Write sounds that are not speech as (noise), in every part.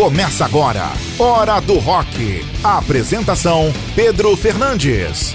Começa agora, Hora do Rock. Apresentação: Pedro Fernandes.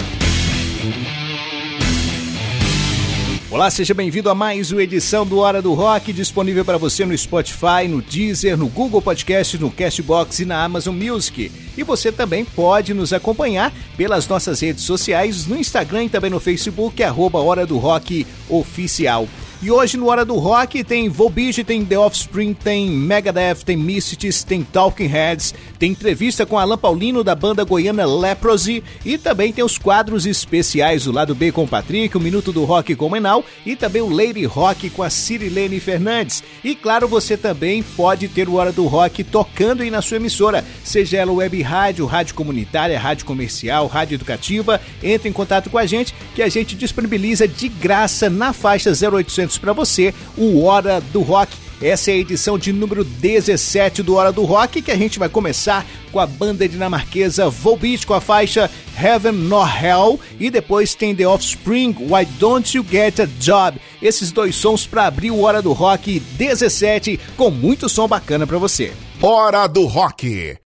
Olá, seja bem-vindo a mais uma edição do Hora do Rock, disponível para você no Spotify, no Deezer, no Google Podcast, no Castbox e na Amazon Music. E você também pode nos acompanhar pelas nossas redes sociais, no Instagram e também no Facebook, arroba Hora do Rock Oficial. E hoje no Hora do Rock tem Volbeat, tem The Offspring, tem Megadeth, tem Misfits, tem Talking Heads, tem entrevista com Alan Paulino da banda goiana Leprosy e também tem os quadros especiais, o lado B com o Patrick, o Minuto do Rock com o Menal e também o Lady Rock com a Cirilene Fernandes. E claro, você também pode ter o Hora do Rock tocando aí na sua emissora, seja ela web rádio, rádio comunitária, rádio comercial, rádio educativa. Entre em contato com a gente que a gente disponibiliza de graça na faixa 0800 para você o Hora do Rock. Essa é a edição de número 17 do Hora do Rock, que a gente vai começar com a banda dinamarquesa Volbeat com a faixa Heaven nor Hell e depois tem The Offspring Why Don't You Get a Job. Esses dois sons para abrir o Hora do Rock 17 com muito som bacana para você. Hora do Rock.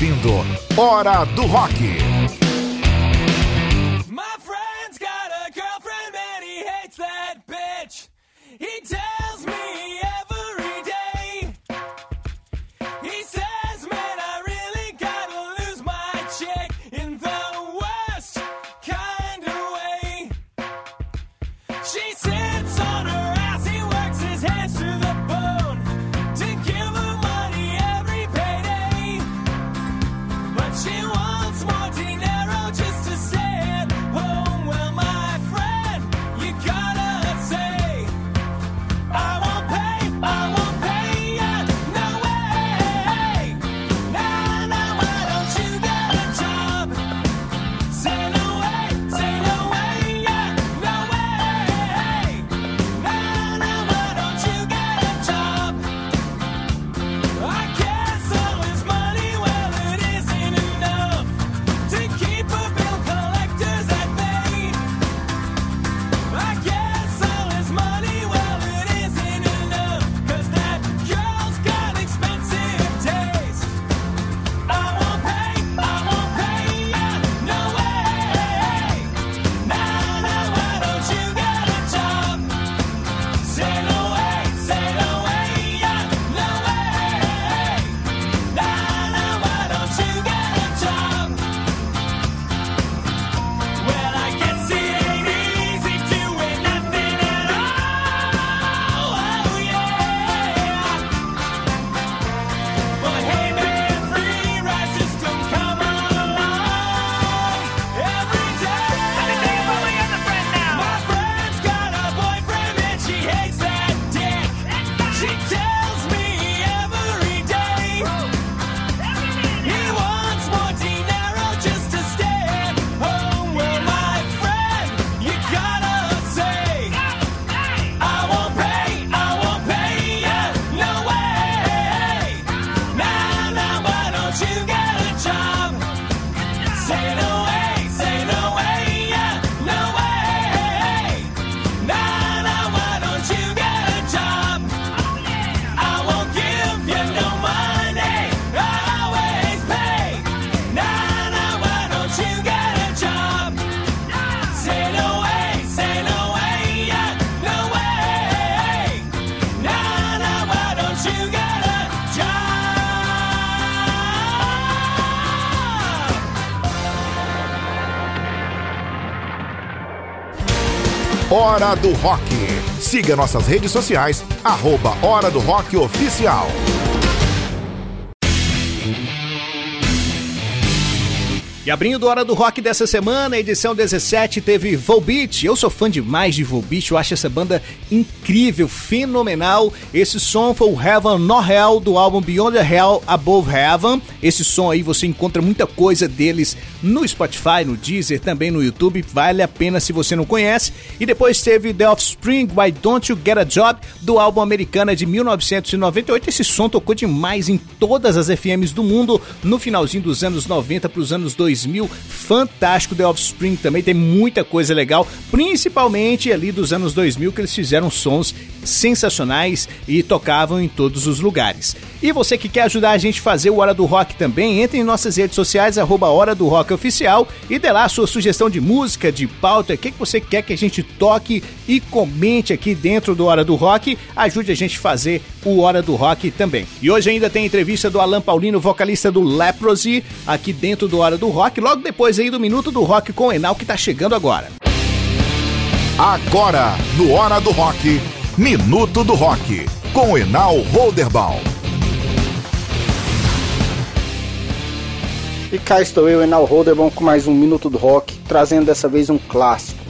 Ouvindo Hora do Rock. Hora do Rock. Siga nossas redes sociais, arroba Hora do Rock Oficial. E abrindo Hora do Rock dessa semana, edição 17, teve Volbeat. Eu sou fã demais de Volbeat, eu acho essa banda incrível, fenomenal. Esse som foi o Heaven No Hell do álbum Beyond the Hell Above Heaven. Esse som aí você encontra muita coisa deles no Spotify, no Deezer, também no YouTube. Vale a pena se você não conhece. E depois teve The Offspring, Why Don't You Get a Job do álbum Americana de 1998. Esse som tocou demais em todas as FMs do mundo no finalzinho dos anos 90 para os anos 2000. Fantástico The Offspring também tem muita coisa legal, principalmente ali dos anos 2000 que eles fizeram sons sensacionais e tocavam em todos os lugares. E você que quer ajudar a gente a fazer o Hora do Rock também, entre em nossas redes sociais, arroba Hora do Rock Oficial e dê lá a sua sugestão de música, de pauta, o que, que você quer que a gente toque e comente aqui dentro do Hora do Rock. Ajude a gente a fazer o Hora do Rock também. E hoje ainda tem entrevista do Alan Paulino, vocalista do Leprosy, aqui dentro do Hora do Rock, logo depois aí do Minuto do Rock com o Enal que tá chegando agora. Agora, no Hora do Rock, Minuto do Rock, com Enal Holderbaum. E cá estou eu, Enal Holderbaum, com mais um Minuto do Rock, trazendo dessa vez um clássico.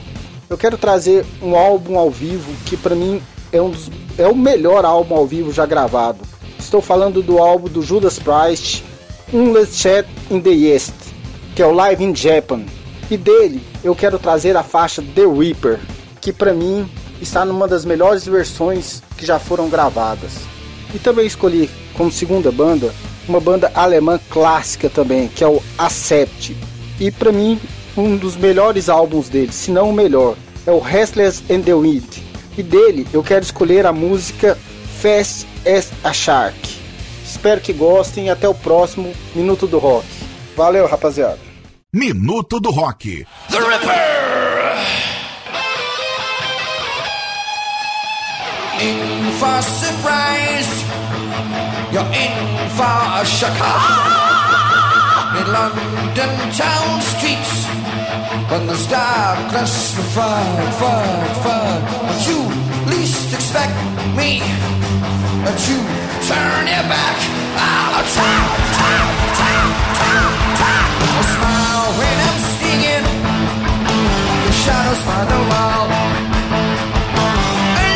Eu quero trazer um álbum ao vivo que para mim é, um dos, é o melhor álbum ao vivo já gravado. Estou falando do álbum do Judas Priest, Unless Chat in the East, que é o Live in Japan. E dele eu quero trazer a faixa The Reaper, que para mim está numa das melhores versões que já foram gravadas. E também escolhi como segunda banda uma banda alemã clássica também, que é o Accept. E para mim, um dos melhores álbuns deles, se não o melhor, é o Restless and the Wind. E dele eu quero escolher a música Fast as a Shark. Espero que gostem e até o próximo Minuto do Rock. Valeu, rapaziada. Minuto do Rock. The Ripper! In for surprise, you're in for a (laughs) shocker. In London town streets, when there's darkness and fog, fog, fog, but you least expect me to turn your back. I'll tap, tap, tap, tap, I smile when I'm singing. The shadows by the wall. I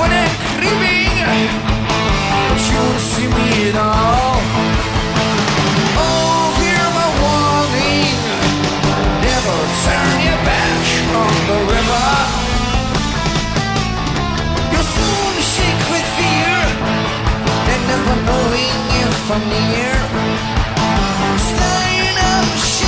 when I'm creeping, but you don't see me at all. Oh, hear my warning. Never turn your back on the river. You'll soon shake with fear and near.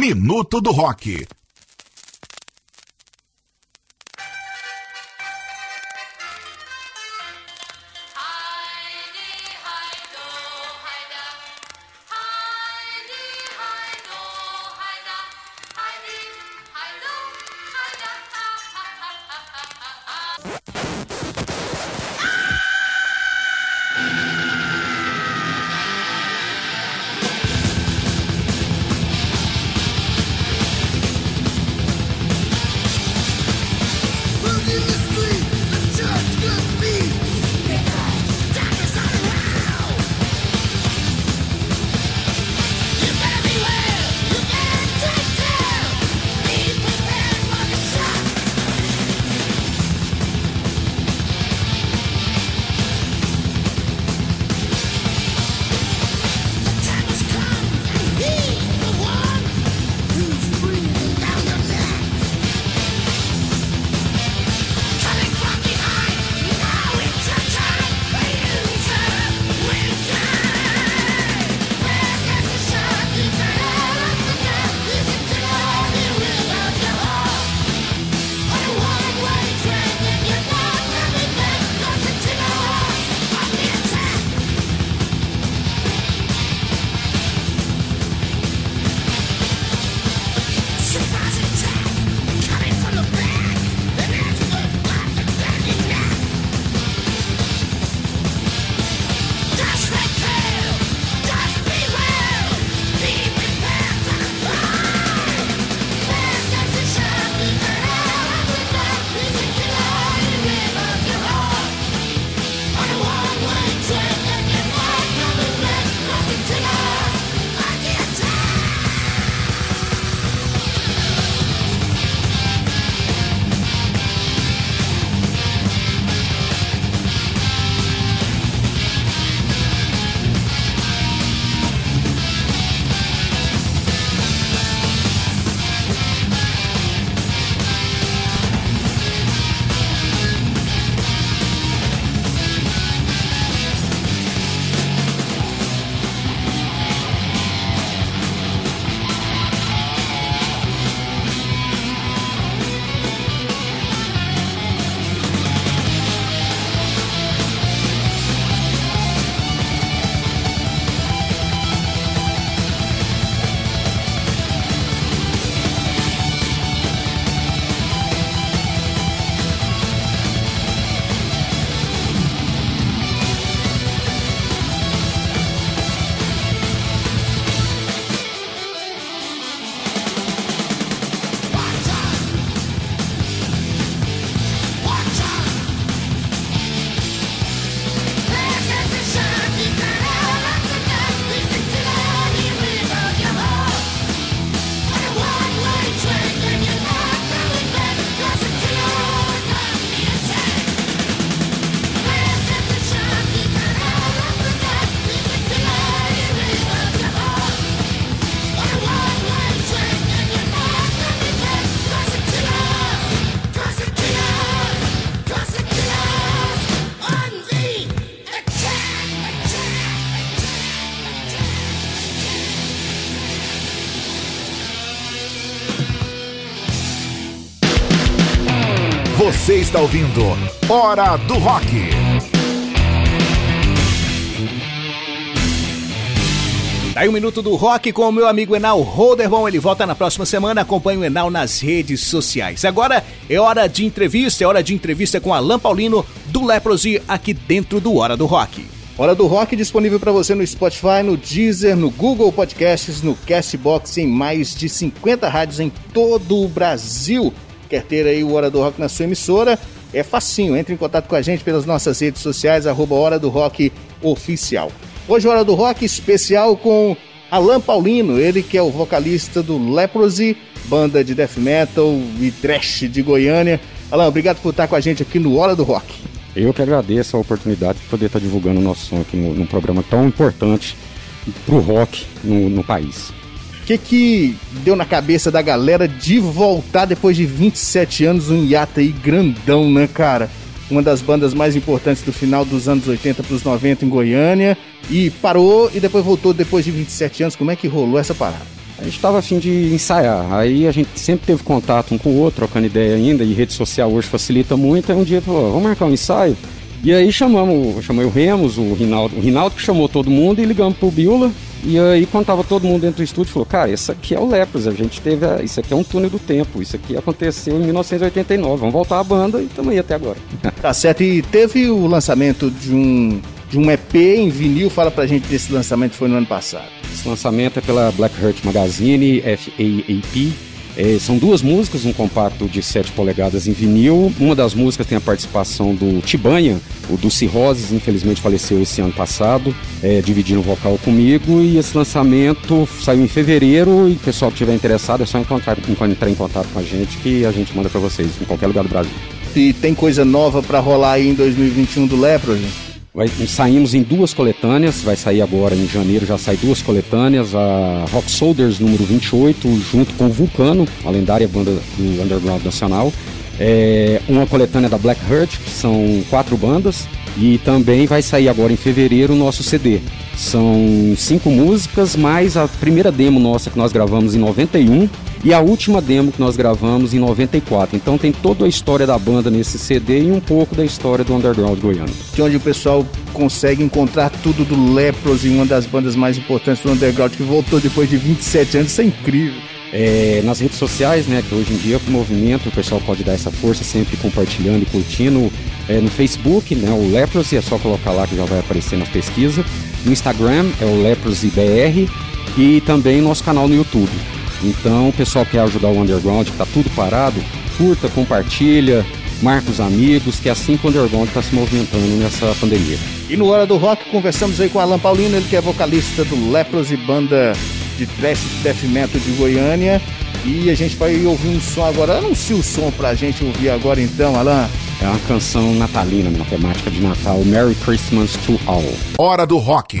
Minuto do Rock. Você está ouvindo Hora do Rock. Daí um minuto do rock com o meu amigo Enal Holderbom. Ele volta na próxima semana. Acompanhe o Enal nas redes sociais. Agora é hora de entrevista. É hora de entrevista com Alan Paulino do Leprosy aqui dentro do Hora do Rock. Hora do Rock disponível para você no Spotify, no Deezer, no Google Podcasts, no Castbox em mais de 50 rádios em todo o Brasil. Quer ter aí o Hora do Rock na sua emissora? É facinho. Entre em contato com a gente pelas nossas redes sociais, arroba Hora do Rock Oficial. Hoje, Hora do Rock especial com Alan Paulino, ele que é o vocalista do Leprosy, banda de death metal e thrash de Goiânia. Alan, obrigado por estar com a gente aqui no Hora do Rock. Eu que agradeço a oportunidade de poder estar divulgando o nosso som aqui num programa tão importante pro rock no, no país. O que, que deu na cabeça da galera de voltar depois de 27 anos, um hiato aí grandão, né, cara? Uma das bandas mais importantes do final dos anos 80 para os 90 em Goiânia. E parou e depois voltou depois de 27 anos. Como é que rolou essa parada? A gente estava afim de ensaiar, aí a gente sempre teve contato um com o outro, trocando ideia ainda, e rede social hoje facilita muito. Aí um dia falou, vamos marcar um ensaio. E aí chamamos, chamei o Remos, o Rinaldo, o Rinaldo que chamou todo mundo e ligamos pro Biula. E aí quando tava todo mundo dentro do estúdio, falou, cara, isso aqui é o Lepros, a gente teve, a- isso aqui é um túnel do tempo, isso aqui aconteceu em 1989, vamos voltar à banda e estamos aí até agora. (laughs) Tá certo. E teve o lançamento de um, de um EP em vinil. Fala pra gente desse lançamento, foi no ano passado. Esse lançamento é pela Black Heart Magazine, FAAP. É, são duas músicas, um compacto de 7 polegadas em vinil. Uma das músicas tem a participação do Tibanha, o do Cirroses, infelizmente faleceu esse ano passado, é, dividindo o vocal comigo. E esse lançamento saiu em fevereiro e o pessoal que estiver interessado é só encontrar, entrar em contato com a gente que a gente manda para vocês em qualquer lugar do Brasil. E tem coisa nova pra rolar aí em 2021 do Leprosy? Vai- saímos em duas coletâneas, vai sair agora em janeiro, já sai duas coletâneas, a Rock Soldiers número 28, junto com o Vulcano, a lendária banda do underground nacional. É, uma coletânea da Black Heart, que são quatro bandas, e também vai sair agora em fevereiro o nosso CD. São cinco músicas, mais a primeira demo nossa que nós gravamos em 91 e a última demo que nós gravamos em 94. Então tem toda a história da banda nesse CD e um pouco da história do underground goiano. de onde o pessoal consegue encontrar tudo do Leprosy, uma das bandas mais importantes do underground que voltou depois de 27 anos. Isso é incrível. É, nas redes sociais, né, que hoje em dia o movimento o pessoal pode dar essa força sempre compartilhando e curtindo. É, no Facebook, né, o Leprosy, é só colocar lá que já vai aparecer nas pesquisas. No Instagram é o Leprosy BR e também nosso canal no YouTube. Então, o pessoal quer ajudar o underground, que tá tudo parado, curta, compartilha, marca os amigos, que é assim que o underground está se movimentando nessa pandemia. E no Hora do Rock conversamos aí com Alan Paulino, ele que é vocalista do Leprosy, banda de thrash e death metal de Goiânia. E a gente vai ouvir um som agora. Anuncia o som pra gente ouvir agora então, Alan. É uma canção natalina, uma temática de Natal, Merry Christmas to All. Hora do Rock.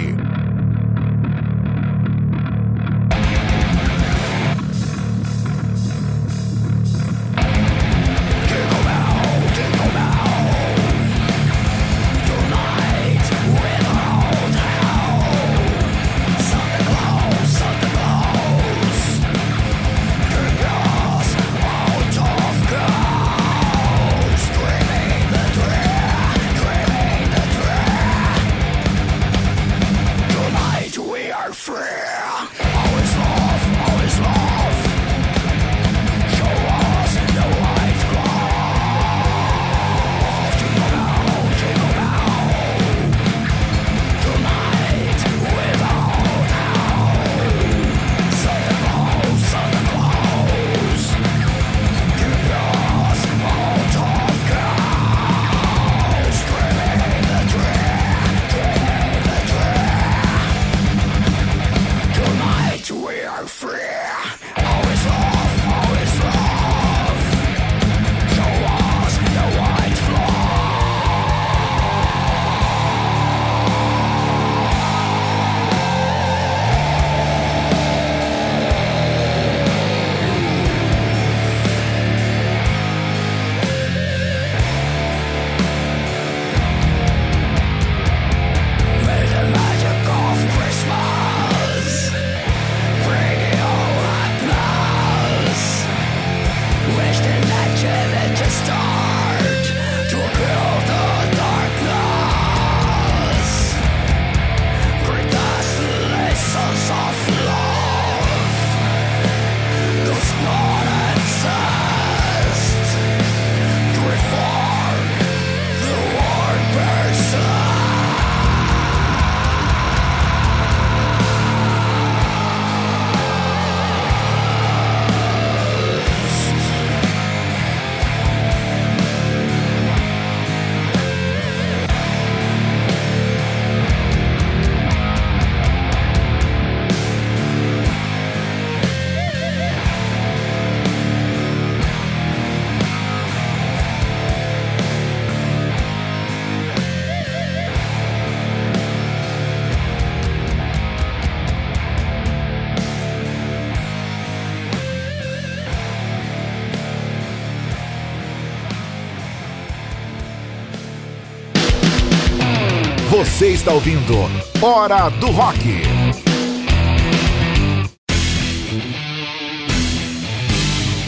Você está ouvindo Hora do Rock.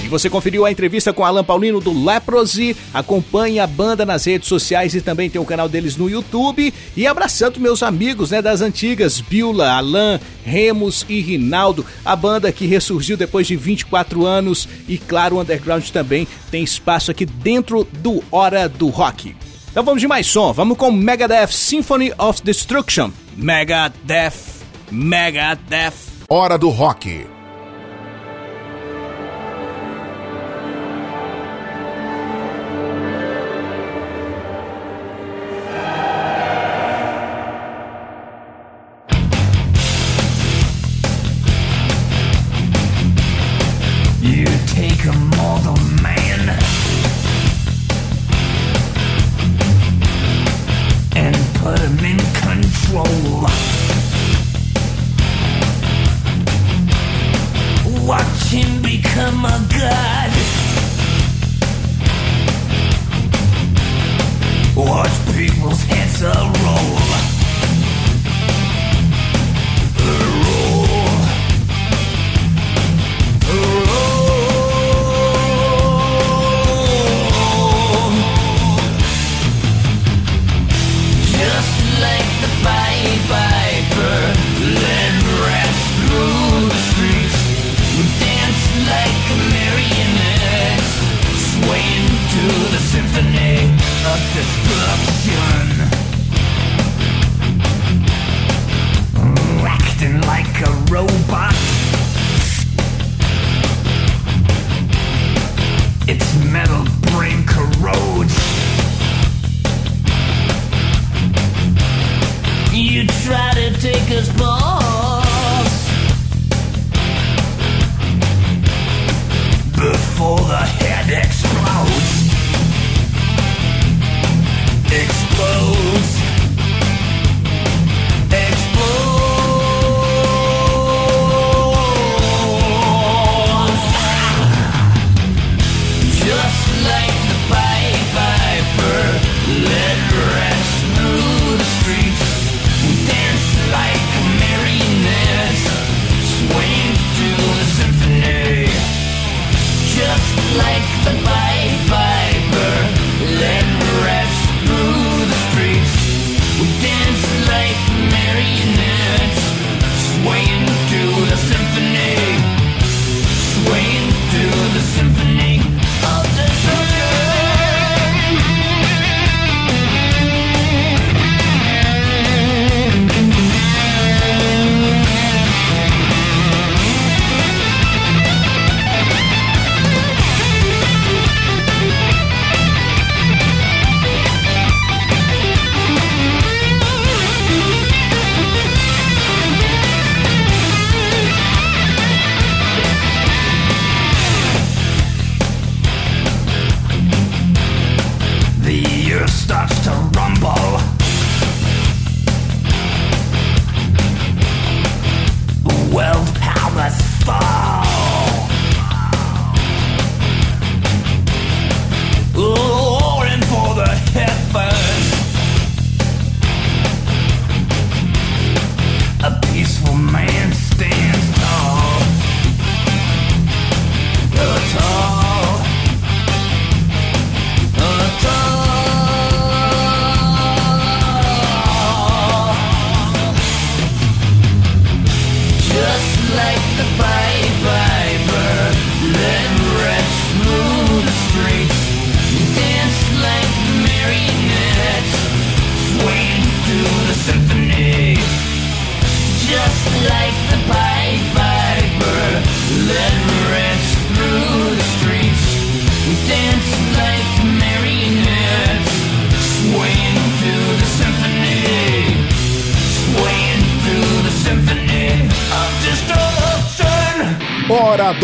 E você conferiu a entrevista com Alan Paulino do Leprosy. Acompanhe a banda nas redes sociais e também tem o canal deles no YouTube. E abraçando meus amigos né, das antigas, Bila, Alan, Remus e Rinaldo. A banda que ressurgiu depois de 24 anos. E claro, o Underground também tem espaço aqui dentro do Hora do Rock. Então vamos de mais som. Vamos com Megadeth Symphony of Destruction. Megadeth, Megadeth. Hora do Rock.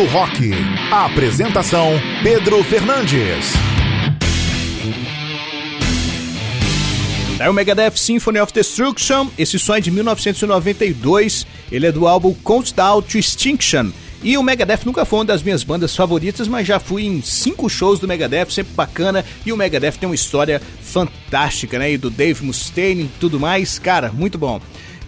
Rock. Apresentação: Pedro Fernandes. É o Megadeth Symphony of Destruction. Esse som é de 1992. Ele é do álbum Count Down to Extinction. E o Megadeth nunca foi uma das minhas bandas favoritas, mas já fui em cinco shows do Megadeth, sempre bacana. E o Megadeth tem uma história fantástica, né? E do Dave Mustaine e tudo mais. Cara, muito bom.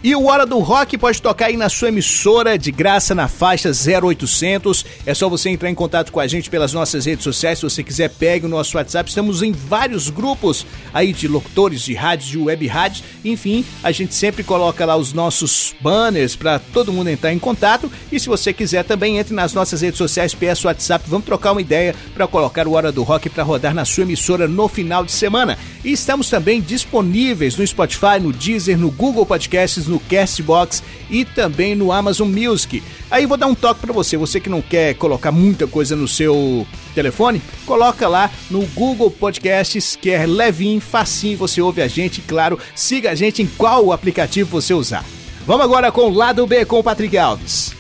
E o Hora do Rock pode tocar aí na sua emissora de graça na faixa 0800. É só você entrar em contato com a gente pelas nossas redes sociais. Se você quiser, pegue o nosso WhatsApp. Estamos em vários grupos aí de locutores de rádios, de web rádios. Enfim, a gente sempre coloca lá os nossos banners para todo mundo entrar em contato. E se você quiser também, entre nas nossas redes sociais, peça o WhatsApp. Vamos trocar uma ideia para colocar o Hora do Rock para rodar na sua emissora no final de semana. E estamos também disponíveis no Spotify, no Deezer, no Google Podcasts, no Castbox e também no Amazon Music. Aí vou dar um toque para você, você que não quer colocar muita coisa no seu telefone, coloca lá no Google Podcasts, que é levinho, facinho, você ouve a gente, claro, siga a gente em qual aplicativo você usar. Vamos agora com o lado B com o Patrick Alves.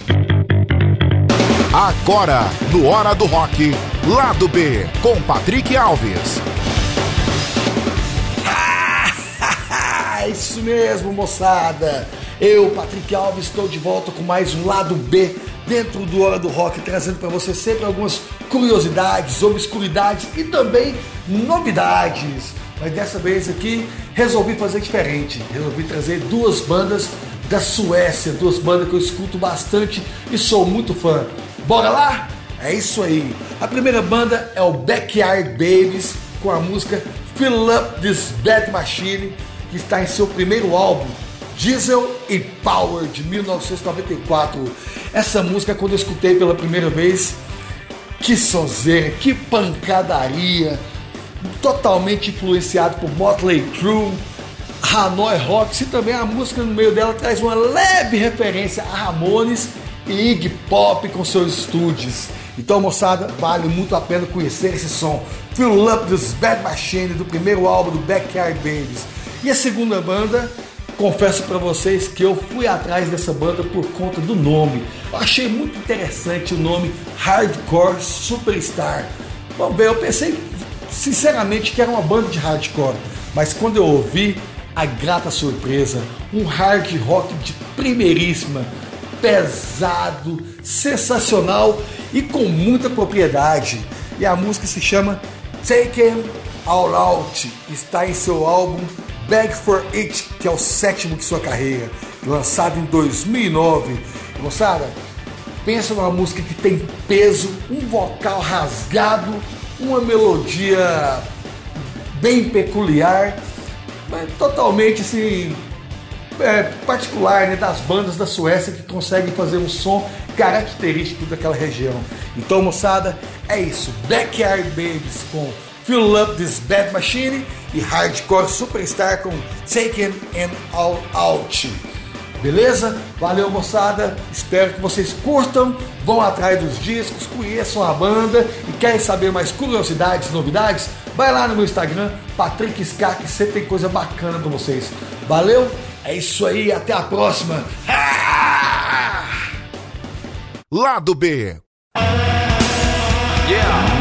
Agora, no Hora do Rock, Lado B, com Patrick Alves. Isso mesmo, moçada. Eu, Patrick Alves, estou de volta com mais um lado B dentro do Hora do Rock, trazendo para você sempre algumas curiosidades, obscuridades e também novidades. Mas dessa vez aqui resolvi fazer diferente. Resolvi trazer duas bandas da Suécia, duas bandas que eu escuto bastante e sou muito fã. Bora lá? É isso aí. A primeira banda é o Backyard Babies com a música Fill Up This Bad Machine, que está em seu primeiro álbum, Diesel e Power, de 1994. Essa música, quando eu escutei pela primeira vez, que sonzeira, que pancadaria, totalmente influenciado por Motley Crue, Hanoi Rocks e também a música no meio dela traz uma leve referência a Ramones e Iggy Pop com seus estúdios. Então, moçada, vale muito a pena conhecer esse som. Fill Up This Bad Machine do primeiro álbum do Backyard Babies. E a segunda banda, confesso para vocês que eu fui atrás dessa banda por conta do nome. Eu achei muito interessante o nome Hardcore Superstar. Bom, bem, eu pensei sinceramente que era uma banda de hardcore, mas quando eu ouvi, a grata surpresa, um hard rock de primeiríssima, pesado, sensacional e com muita propriedade. E a música se chama Take Him All Out, está em seu álbum Beg for It, que é o sétimo de sua carreira, lançado em 2009. Moçada, pensa numa música que tem peso, um vocal rasgado, uma melodia bem peculiar, mas totalmente assim, é, particular né, das bandas da Suécia que conseguem fazer um som característico daquela região. Então, moçada, é isso. Backyard Babies com Fill Up This Bad Machine e Hardcore Superstar com Taken and All Out. Beleza? Valeu, moçada. Espero que vocês curtam, vão atrás dos discos, conheçam a banda e querem saber mais curiosidades, novidades? Vai lá no meu Instagram, Patrick Scar, que sempre tem coisa bacana pra vocês. Valeu? É isso aí, até a próxima. Ah! Lado B, Yeah.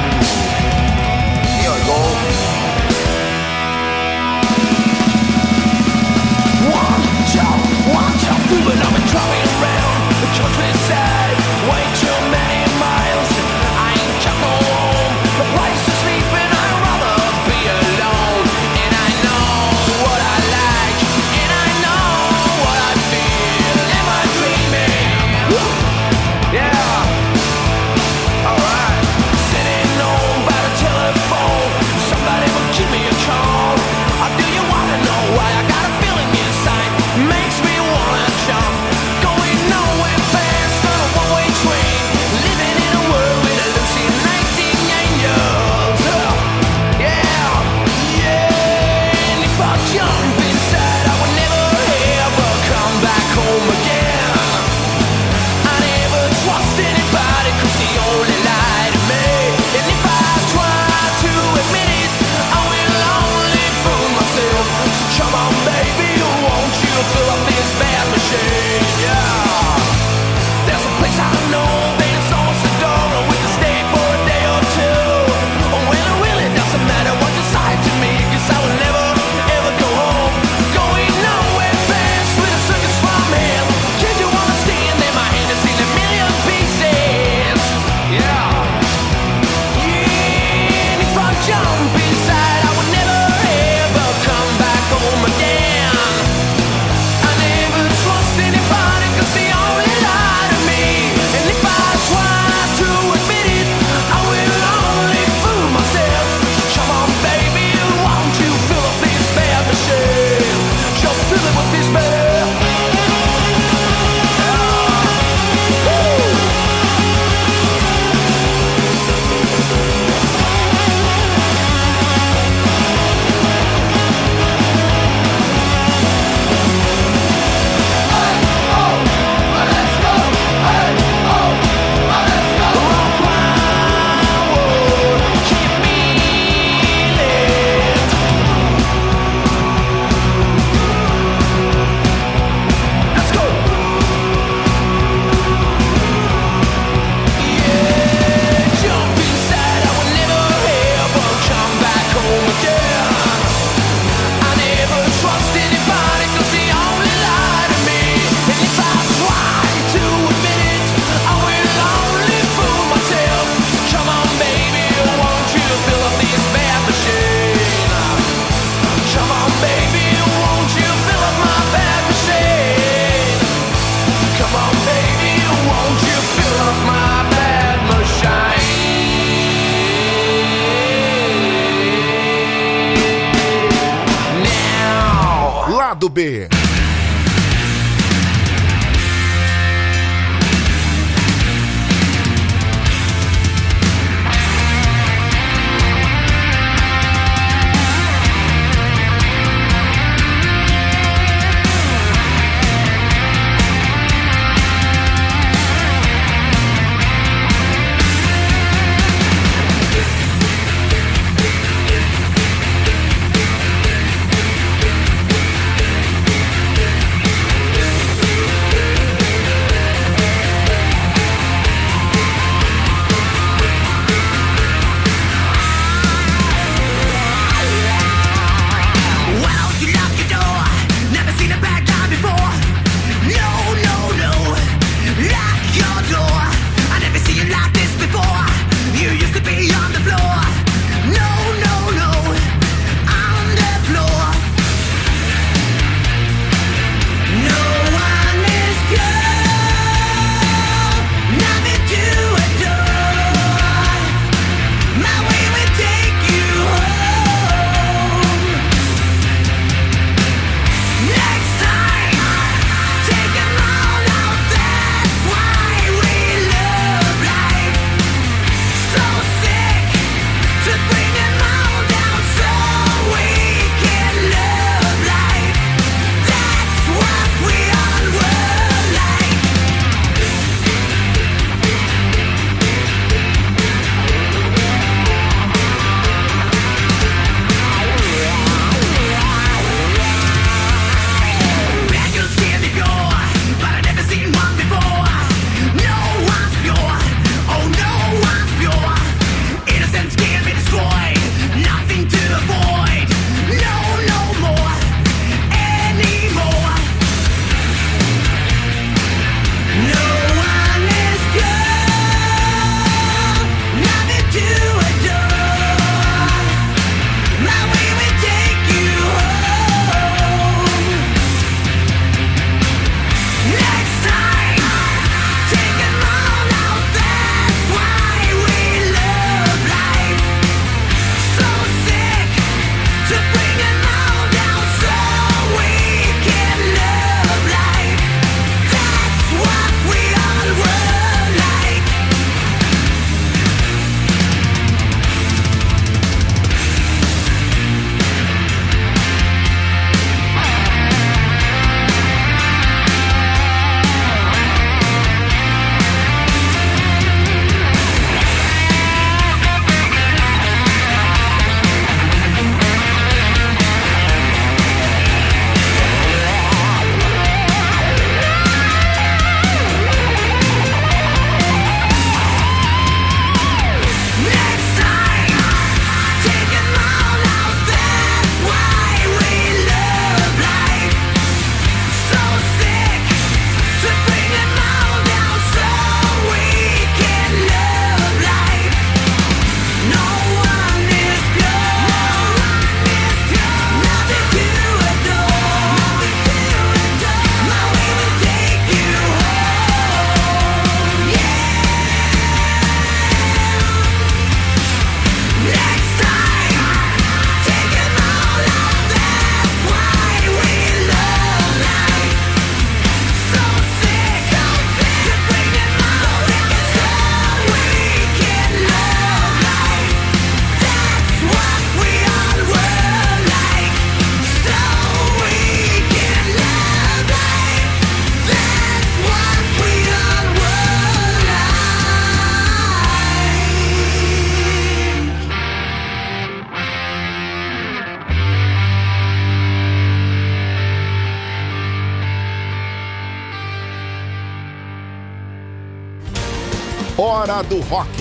Hora do Rock.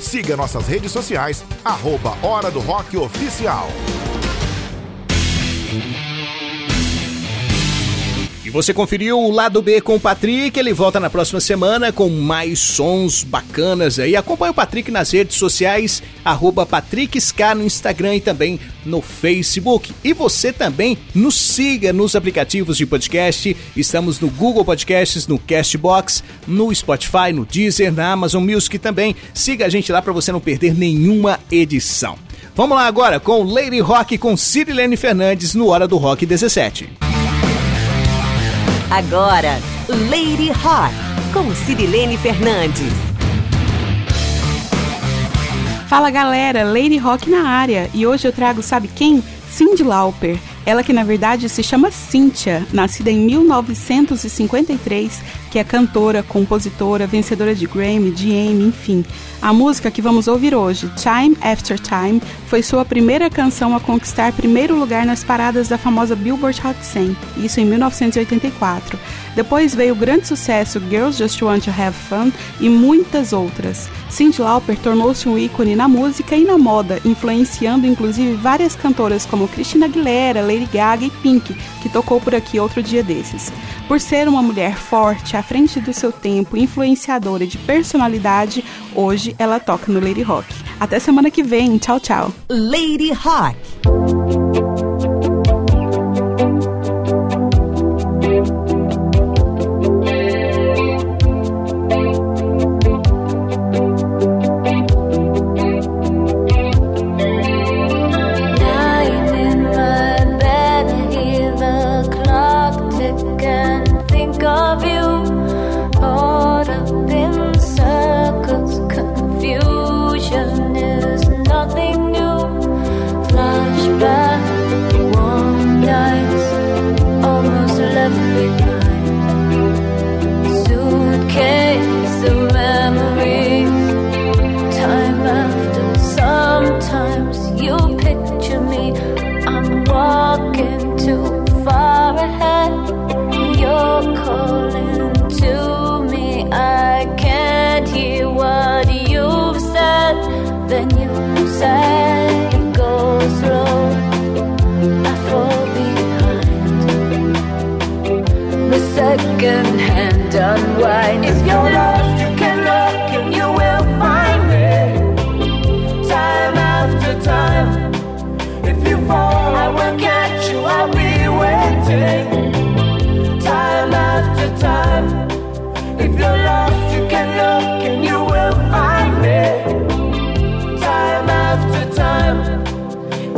Siga nossas redes sociais, arroba Hora do Rock Oficial. você conferiu o lado B com o Patrick. Ele volta na próxima semana com mais sons bacanas aí. Acompanhe o Patrick nas redes sociais, arroba no Instagram e também no Facebook. E você também nos siga nos aplicativos de podcast. Estamos no Google Podcasts, no Castbox, no Spotify, no Deezer, na Amazon Music também. Siga a gente lá para você não perder nenhuma edição. Vamos lá agora com Lady Rock com Cirilene Fernandes no Hora do Rock 17. Agora, Lady Rock, com Cirilene Fernandes. Fala galera, Lady Rock na área e hoje eu trago, sabe quem? Cindy Lauper. Ela que na verdade se chama Cynthia, nascida em 1953, que é cantora, compositora, vencedora de Grammy, de Emmy, enfim. A música que vamos ouvir hoje, Time After Time, foi sua primeira canção a conquistar primeiro lugar nas paradas da famosa Billboard Hot 100, isso em 1984. Depois veio o grande sucesso Girls Just Want to Have Fun e muitas outras. Cyndi Lauper tornou-se um ícone na música e na moda, influenciando inclusive várias cantoras como Christina Aguilera, Lady Gaga e Pink, que tocou por aqui outro dia desses. Por ser uma mulher forte, à frente do seu tempo, influenciadora de personalidade, hoje ela toca no Lady Rock. Até semana que vem, tchau, tchau. Lady Rock.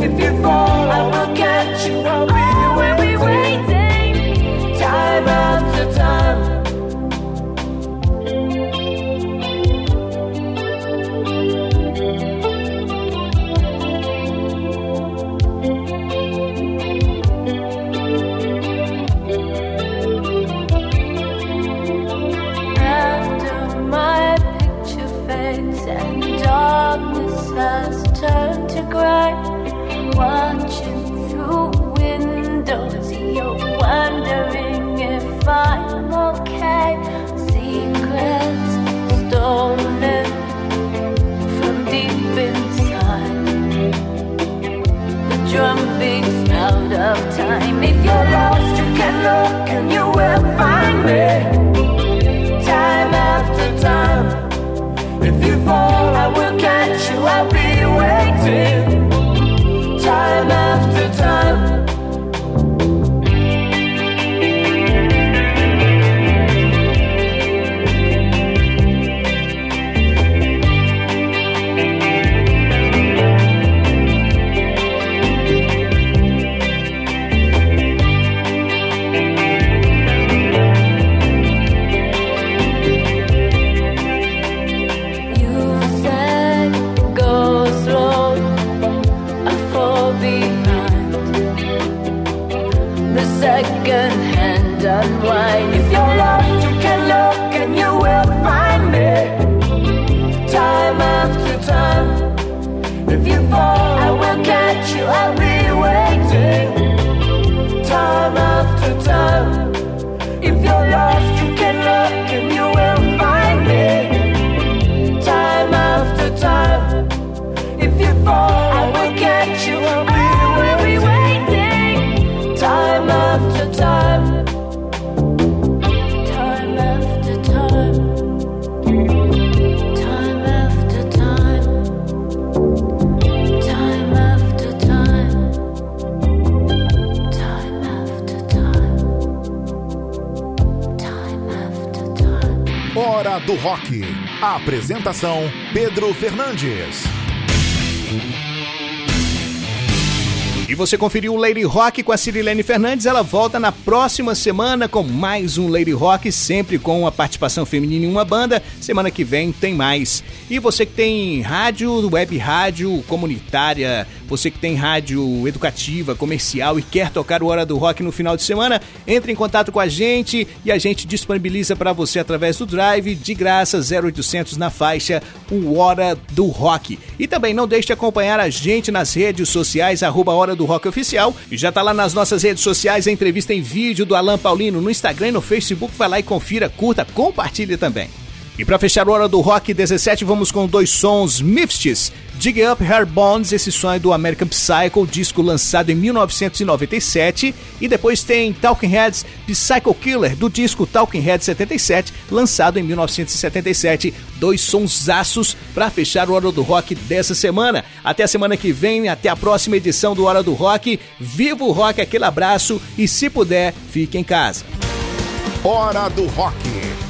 If you apresentação: Pedro Fernandes. E você conferiu o Lady Rock com a Cirilene Fernandes. Ela volta na próxima semana com mais um Lady Rock, sempre com a participação feminina em uma banda. Semana que vem tem mais. E você que tem rádio, web rádio comunitária, você que tem rádio educativa, comercial e quer tocar o Hora do Rock no final de semana, entre em contato com a gente e a gente disponibiliza para você através do Drive de graça 0800 na faixa o Hora do Rock. E também não deixe de acompanhar a gente nas redes sociais arroba Hora do Rock Oficial. E já tá lá nas nossas redes sociais a entrevista em vídeo do Alan Paulino no Instagram e no Facebook. Vai lá e confira, curta, compartilhe também. E para fechar a hora do Rock 17, vamos com dois sons Mifstes. Dig Up Hair Bonds, esse som do American Psycho, disco lançado em 1997. E depois tem Talking Heads Psycho Killer, do disco Talking Heads 77, lançado em 1977. Dois sonsaços para fechar o Hora do Rock dessa semana. Até a semana que vem, até a próxima edição do Hora do Rock. Viva o rock, aquele abraço e se puder, fique em casa. Hora do Rock.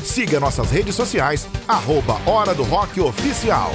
Siga nossas redes sociais, arroba Hora do Rock Oficial.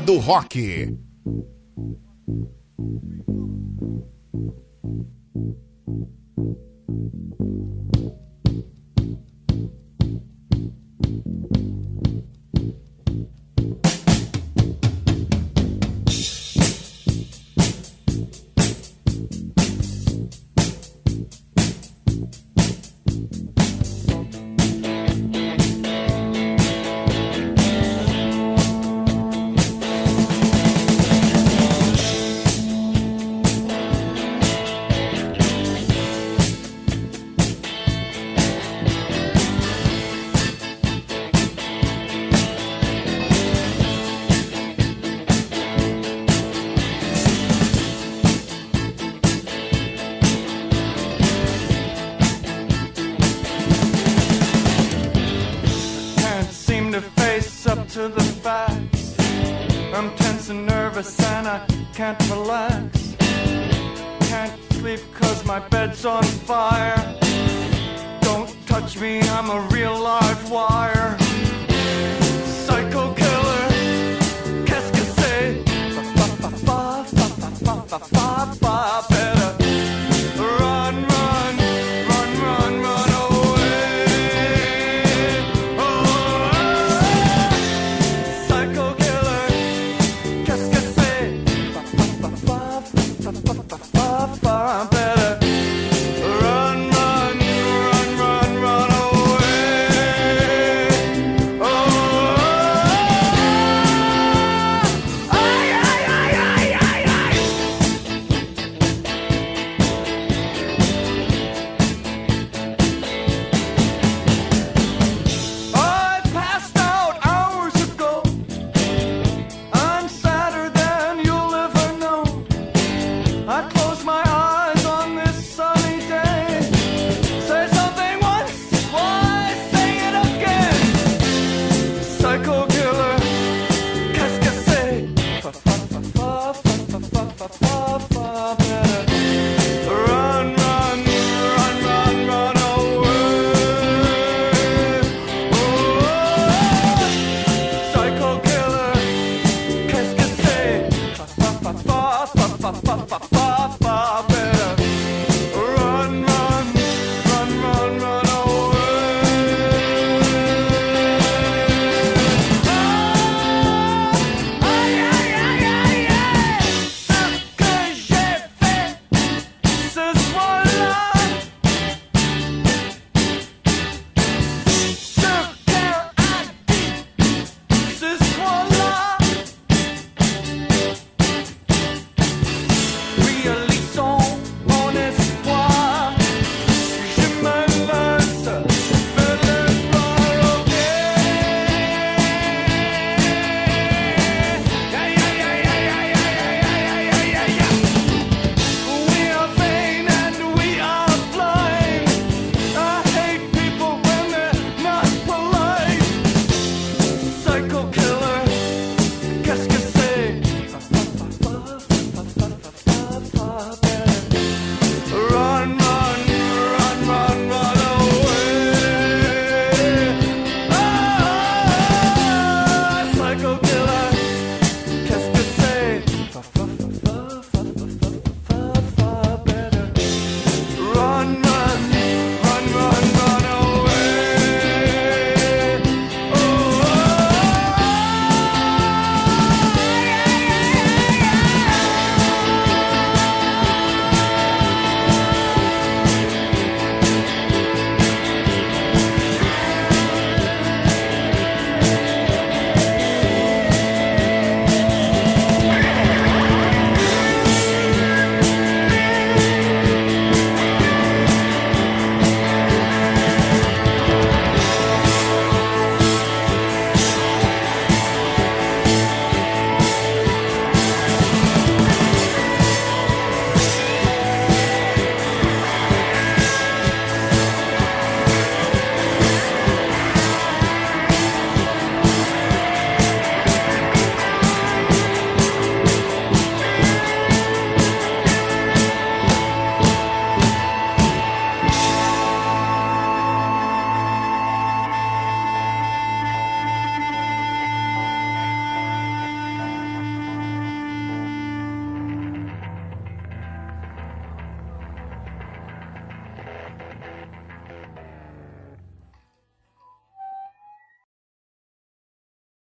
Do Rock.